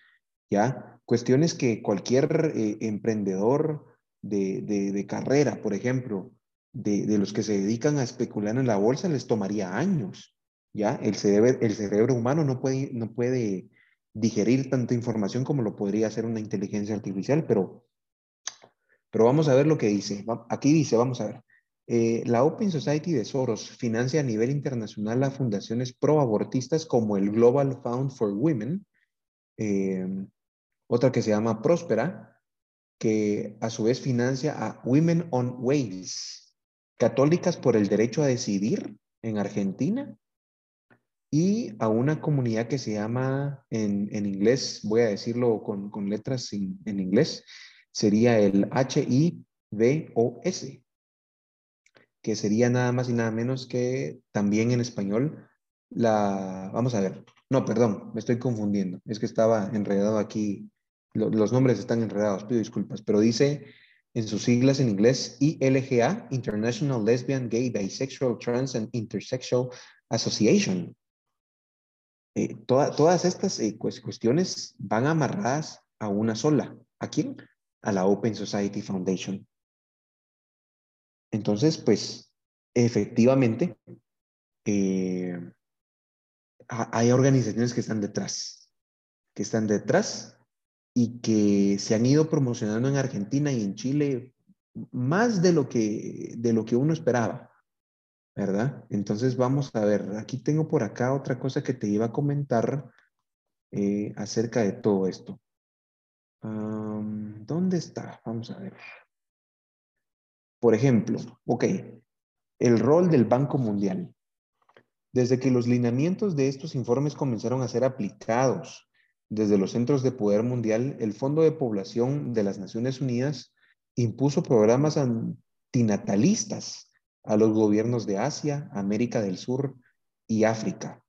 ¿ya? Cuestiones que cualquier eh, emprendedor de, carrera, por ejemplo, de, los que se dedican a especular en la bolsa, les tomaría años, ¿ya? El cerebro, el cerebro humano no puede, no puede digerir tanta información como lo podría hacer una inteligencia artificial, pero, pero vamos a ver lo que dice. Aquí dice, vamos a ver. Eh, la Open Society de Soros financia a nivel internacional a fundaciones pro-abortistas como el Global Fund for Women, eh, otra que se llama Próspera, que a su vez financia a Women on Waves, católicas por el derecho a decidir en Argentina, y a una comunidad que se llama, en, inglés, voy a decirlo con, letras en, en inglés, sería el HIVOS, que sería nada más y nada menos que también en español la, vamos a ver, no, perdón, me estoy confundiendo, es que estaba enredado aquí, los nombres están enredados, pido disculpas, pero dice en sus siglas en inglés ILGA, International Lesbian, Gay, Bisexual, Trans and Intersexual Association. Eh, todas estas eh, cuestiones van amarradas a una sola. ¿A quién? A la Open Society Foundation. Entonces, pues, efectivamente, eh, hay organizaciones que están detrás, que están detrás y que se han ido promocionando en Argentina y en Chile más de lo que, de lo que uno esperaba, ¿verdad? Entonces vamos a ver, aquí tengo por acá otra cosa que te iba a comentar eh, acerca de todo esto. ¿Dónde está? Vamos a ver. Por ejemplo, ok, el rol del Banco Mundial. Desde que los lineamientos de estos informes comenzaron a ser aplicados desde los centros de poder mundial, el Fondo de Población de las Naciones Unidas impuso programas antinatalistas a los gobiernos de Asia, América del Sur y África.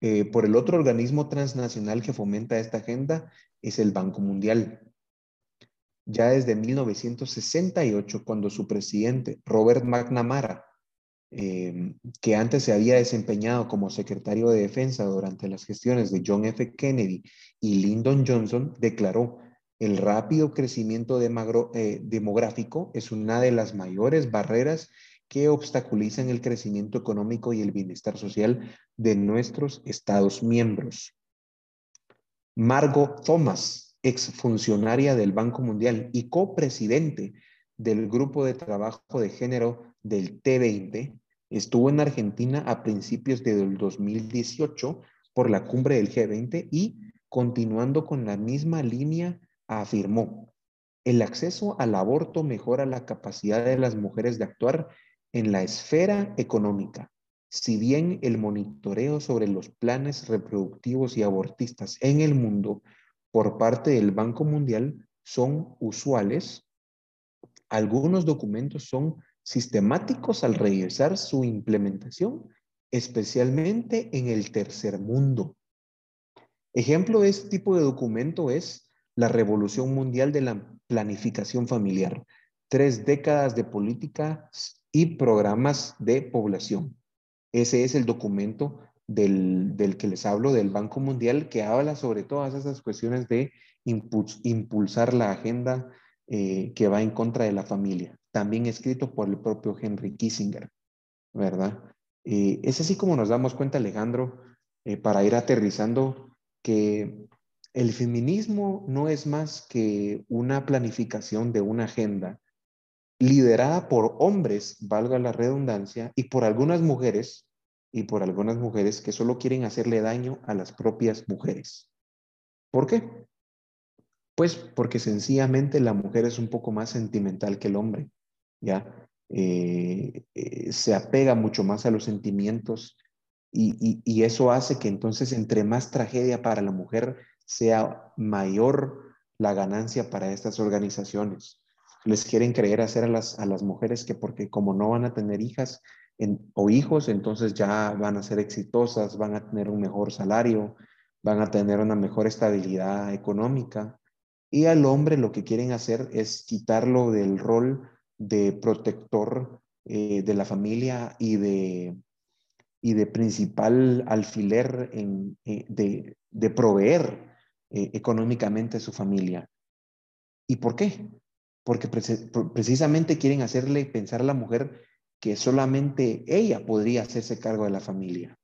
Eh, por el otro organismo transnacional que fomenta esta agenda es el Banco Mundial ya desde 1968, cuando su presidente, Robert McNamara, eh, que antes se había desempeñado como secretario de Defensa durante las gestiones de John F. Kennedy y Lyndon Johnson, declaró, el rápido crecimiento eh, demográfico es una de las mayores barreras que obstaculizan el crecimiento económico y el bienestar social de nuestros Estados miembros. Margot Thomas, exfuncionaria del Banco Mundial y copresidente del Grupo de Trabajo de Género del T20, estuvo en Argentina a principios del 2018 por la cumbre del G20 y, continuando con la misma línea, afirmó, el acceso al aborto mejora la capacidad de las mujeres de actuar en la esfera económica. Si bien el monitoreo sobre los planes reproductivos y abortistas en el mundo por parte del Banco Mundial son usuales. Algunos documentos son sistemáticos al revisar su implementación, especialmente en el tercer mundo. Ejemplo de este tipo de documento es la Revolución Mundial de la Planificación Familiar, tres décadas de políticas y programas de población. Ese es el documento del, que les hablo, del Banco Mundial, que habla sobre todas esas cuestiones de impulsar la agenda eh, que va en contra de la familia, también escrito por el propio Henry Kissinger, ¿verdad? Eh, es así como nos damos cuenta, Alejandro, eh, para ir aterrizando, que el feminismo no es más que una planificación de una agenda liderada por hombres, valga la redundancia, y por algunas mujeres y por algunas mujeres que solo quieren hacerle daño a las propias mujeres. ¿Por qué? Pues porque sencillamente la mujer es un poco más sentimental que el hombre, ¿ya? Eh, eh, se apega mucho más a los sentimientos y, y, eso hace que entonces entre más tragedia para la mujer sea mayor la ganancia para estas organizaciones. Les quieren creer hacer a las, a las mujeres que porque como no van a tener hijas o hijos, entonces ya van a ser exitosas, van a tener un mejor salario, van a tener una mejor estabilidad económica. Y al hombre lo que quieren hacer es quitarlo del rol de protector eh, de la familia y de, y de principal alfiler en, eh, de, de, proveer eh, económicamente a su familia. ¿Y por qué? Porque precisamente quieren hacerle pensar a la mujer que solamente ella podría hacerse cargo de la familia.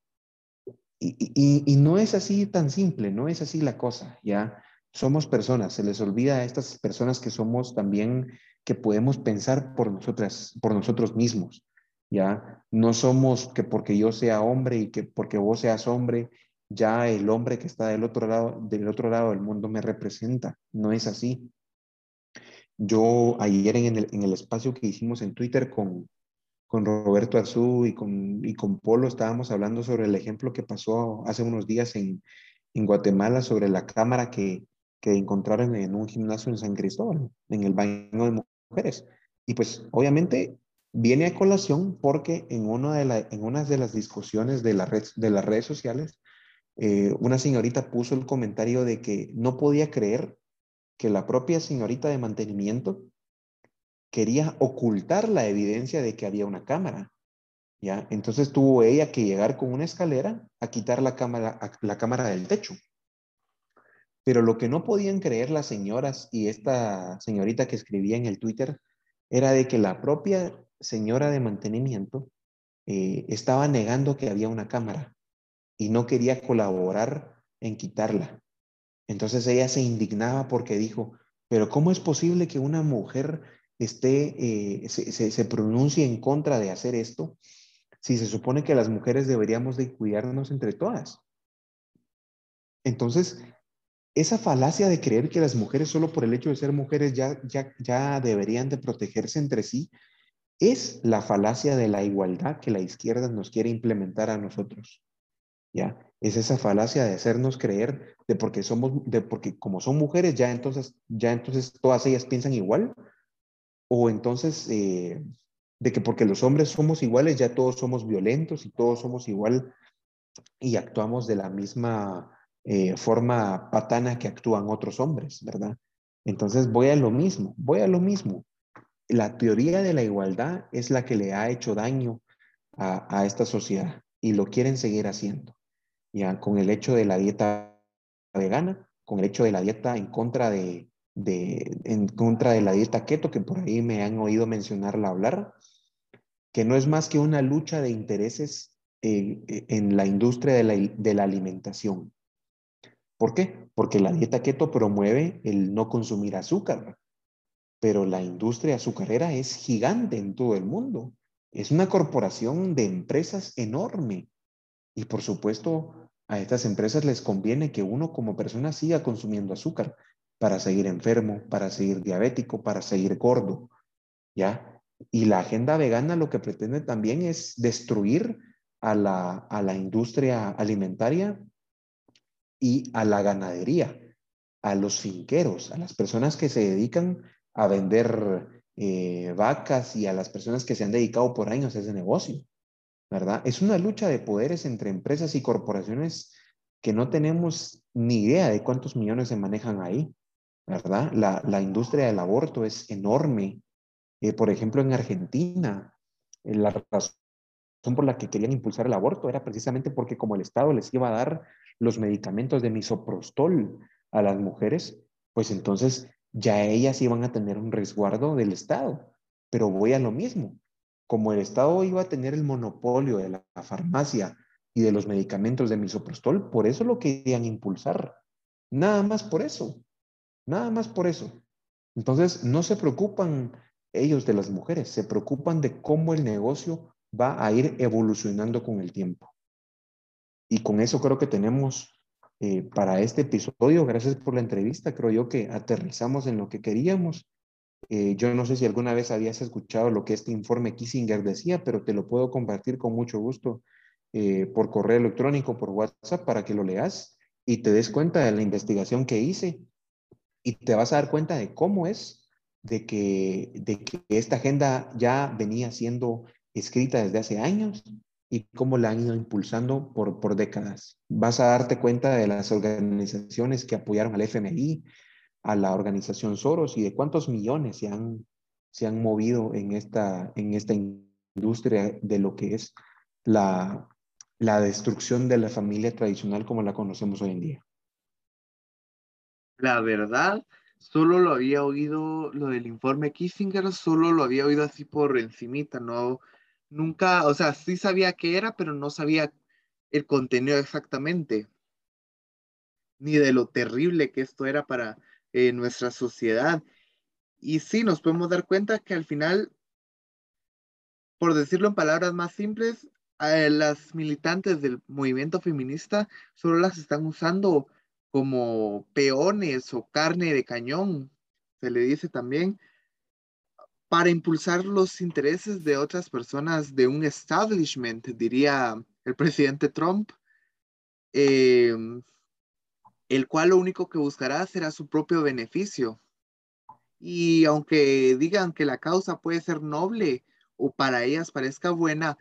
Y, y, y, no es así tan simple, no es así la cosa, ¿ya? Somos personas, se les olvida a estas personas que somos también, que podemos pensar por nosotras, por nosotros mismos, ¿ya? No somos que porque yo sea hombre y que porque vos seas hombre, ya el hombre que está del otro lado, del otro lado del mundo me representa, no es así. Yo ayer en el, en el espacio que hicimos en Twitter con, con Roberto Azú y con, y con Polo estábamos hablando sobre el ejemplo que pasó hace unos días en, en Guatemala sobre la cámara que, que encontraron en un gimnasio en San Cristóbal, en el baño de mujeres. Y pues obviamente viene a colación porque en, una de la, en una de las discusiones de, la red, de las redes sociales, eh, una señorita puso el comentario de que no podía creer que la propia señorita de mantenimiento quería ocultar la evidencia de que había una cámara. ¿ya? Entonces tuvo ella que llegar con una escalera a quitar la cámara, la cámara del techo. Pero lo que no podían creer las señoras y esta señorita que escribía en el Twitter era de que la propia señora de mantenimiento eh, estaba negando que había una cámara y no quería colaborar en quitarla. Entonces ella se indignaba porque dijo, pero ¿cómo es posible que una mujer esté, eh, se, se, pronuncie en contra de hacer esto, si se supone que las mujeres deberíamos de cuidarnos entre todas. Entonces, esa falacia de creer que las mujeres solo por el hecho de ser mujeres ya, ya, ya deberían de protegerse entre sí, es la falacia de la igualdad que la izquierda nos quiere implementar a nosotros. Es esa falacia de hacernos creer de porque somos, de porque como son mujeres, ya entonces, ya entonces todas ellas piensan igual, o entonces eh, de que porque los hombres somos iguales, ya todos somos violentos y todos somos igual y actuamos de la misma eh, forma patana que actúan otros hombres, ¿verdad? Entonces voy a lo mismo, voy a lo mismo. La teoría de la igualdad es la que le ha hecho daño a, a esta sociedad y lo quieren seguir haciendo. Ya con el hecho de la dieta vegana, con el hecho de la dieta en contra de, de, en contra de la dieta keto, que por ahí me han oído mencionarla hablar, que no es más que una lucha de intereses eh, eh, en la industria de la, de la alimentación. ¿Por qué? Porque la dieta keto promueve el no consumir azúcar, pero la industria azucarera es gigante en todo el mundo. Es una corporación de empresas enorme. Y por supuesto, a estas empresas les conviene que uno como persona siga consumiendo azúcar, para seguir enfermo, para seguir diabético, para seguir gordo, ¿ya? Y la agenda vegana lo que pretende también es destruir a la, a la industria alimentaria y a la ganadería, a los finqueros, a las personas que se dedican a vender eh, vacas y a las personas que se han dedicado por años a ese negocio, Es una lucha de poderes entre empresas y corporaciones que no tenemos ni idea de cuántos millones se manejan ahí. ¿verdad? La, la industria del aborto es enorme. Eh, por ejemplo, en Argentina, eh, la razón por la que querían impulsar el aborto era precisamente porque como el Estado les iba a dar los medicamentos de misoprostol a las mujeres, pues entonces ya ellas iban a tener un resguardo del Estado. Pero voy a lo mismo. Como el Estado iba a tener el monopolio de la farmacia y de los medicamentos de misoprostol, por eso lo querían impulsar. Nada más por eso. Nada más por eso. Entonces, no se preocupan ellos de las mujeres, se preocupan de cómo el negocio va a ir evolucionando con el tiempo. Y con eso creo que tenemos eh, para este episodio. Gracias por la entrevista. Creo yo que aterrizamos en lo que queríamos. Eh, yo no sé si alguna vez habías escuchado lo que este informe Kissinger decía, pero te lo puedo compartir con mucho gusto eh, por correo electrónico, por WhatsApp, para que lo leas y te des cuenta de la investigación que hice y te vas a dar cuenta de cómo es de que, de que esta agenda ya venía siendo escrita desde hace años y cómo la han ido impulsando por, por décadas. Vas a darte cuenta de las organizaciones que apoyaron al FMI, a la organización Soros y de cuántos millones se han, se han movido en esta, en esta industria de lo que es la, la destrucción de la familia tradicional como la conocemos hoy en día. La verdad, solo lo había oído, lo del informe Kissinger, solo lo había oído así por encimita, no, nunca, o sea, sí sabía qué era, pero no sabía el contenido exactamente, ni de lo terrible que esto era para en nuestra sociedad. Y sí, nos podemos dar cuenta que al final, por decirlo en palabras más simples, las militantes del movimiento feminista solo las están usando como peones o carne de cañón, se le dice también, para impulsar los intereses de otras personas de un establishment, diría el presidente Trump. Eh, el cual lo único que buscará será su propio beneficio. Y aunque digan que la causa puede ser noble o para ellas parezca buena,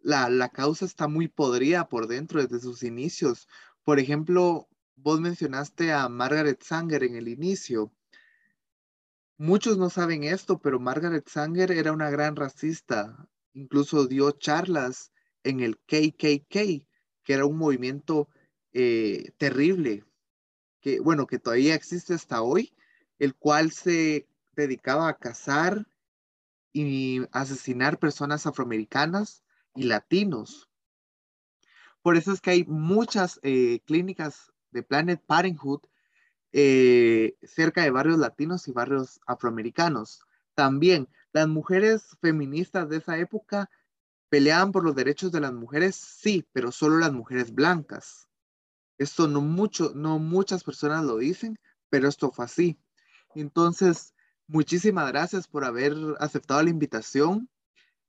la, la causa está muy podrida por dentro desde sus inicios. Por ejemplo, vos mencionaste a Margaret Sanger en el inicio. Muchos no saben esto, pero Margaret Sanger era una gran racista. Incluso dio charlas en el KKK, que era un movimiento eh, terrible que, bueno, que todavía existe hasta hoy, el cual se dedicaba a cazar y asesinar personas afroamericanas y latinos. Por eso es que hay muchas eh, clínicas de Planet Parenthood eh, cerca de barrios latinos y barrios afroamericanos. También las mujeres feministas de esa época peleaban por los derechos de las mujeres, sí, pero solo las mujeres blancas. Esto no, mucho, no muchas personas lo dicen, pero esto fue así. Entonces, muchísimas gracias por haber aceptado la invitación.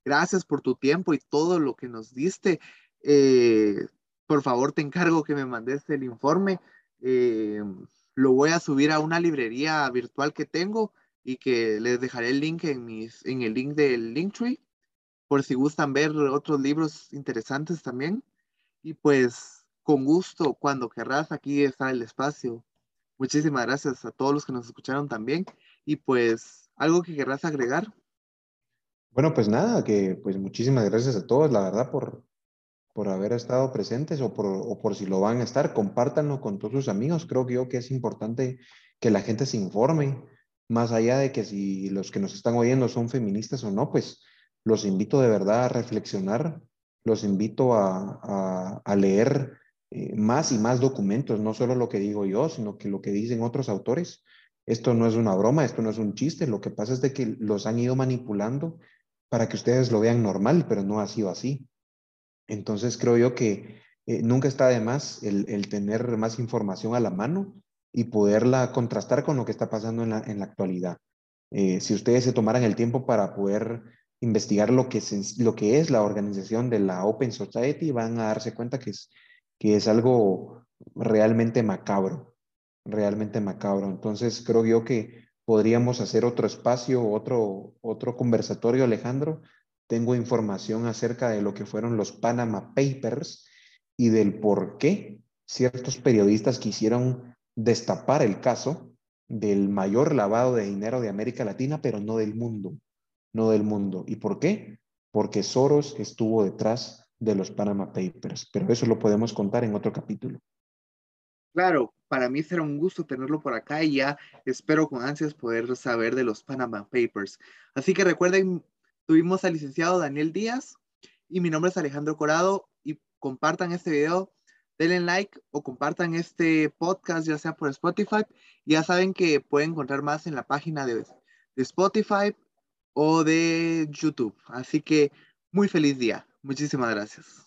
Gracias por tu tiempo y todo lo que nos diste. Eh, por favor, te encargo que me mandes el informe. Eh, lo voy a subir a una librería virtual que tengo y que les dejaré el link en, mis, en el link del Linktree por si gustan ver otros libros interesantes también. Y pues con gusto, cuando querrás, aquí está el espacio. Muchísimas gracias a todos los que nos escucharon también. Y pues, ¿algo que querrás agregar? Bueno, pues nada, que pues muchísimas gracias a todos, la verdad, por, por haber estado presentes o por, o por si lo van a estar. Compártanlo con todos sus amigos. Creo que yo que es importante que la gente se informe, más allá de que si los que nos están oyendo son feministas o no, pues los invito de verdad a reflexionar, los invito a, a, a leer eh, más y más documentos, no solo lo que digo yo, sino que lo que dicen otros autores. Esto no es una broma, esto no es un chiste, lo que pasa es de que los han ido manipulando para que ustedes lo vean normal, pero no ha sido así. Entonces creo yo que eh, nunca está de más el, tener más información a la mano y poderla contrastar con lo que está pasando en la, en la actualidad. Eh, si ustedes se tomaran el tiempo para poder investigar lo que, lo que es la organización de la Open Society, van a darse cuenta que es que es algo realmente macabro, realmente macabro. Entonces creo yo que podríamos hacer otro espacio, otro, otro conversatorio, Alejandro. Tengo información acerca de lo que fueron los Panama Papers y del por qué ciertos periodistas quisieron destapar el caso del mayor lavado de dinero de América Latina, pero no del mundo, no del mundo. ¿Y por qué? Porque Soros estuvo detrás de los Panama Papers, pero eso lo podemos contar en otro capítulo. Claro, para mí será un gusto tenerlo por acá y ya espero con ansias poder saber de los Panama Papers. Así que recuerden, tuvimos al licenciado Daniel Díaz y mi nombre es Alejandro Corado y compartan este video, denle like o compartan este podcast ya sea por Spotify. Ya saben que pueden encontrar más en la página de, de Spotify o de YouTube. Así que muy feliz día. Muchísimas gracias.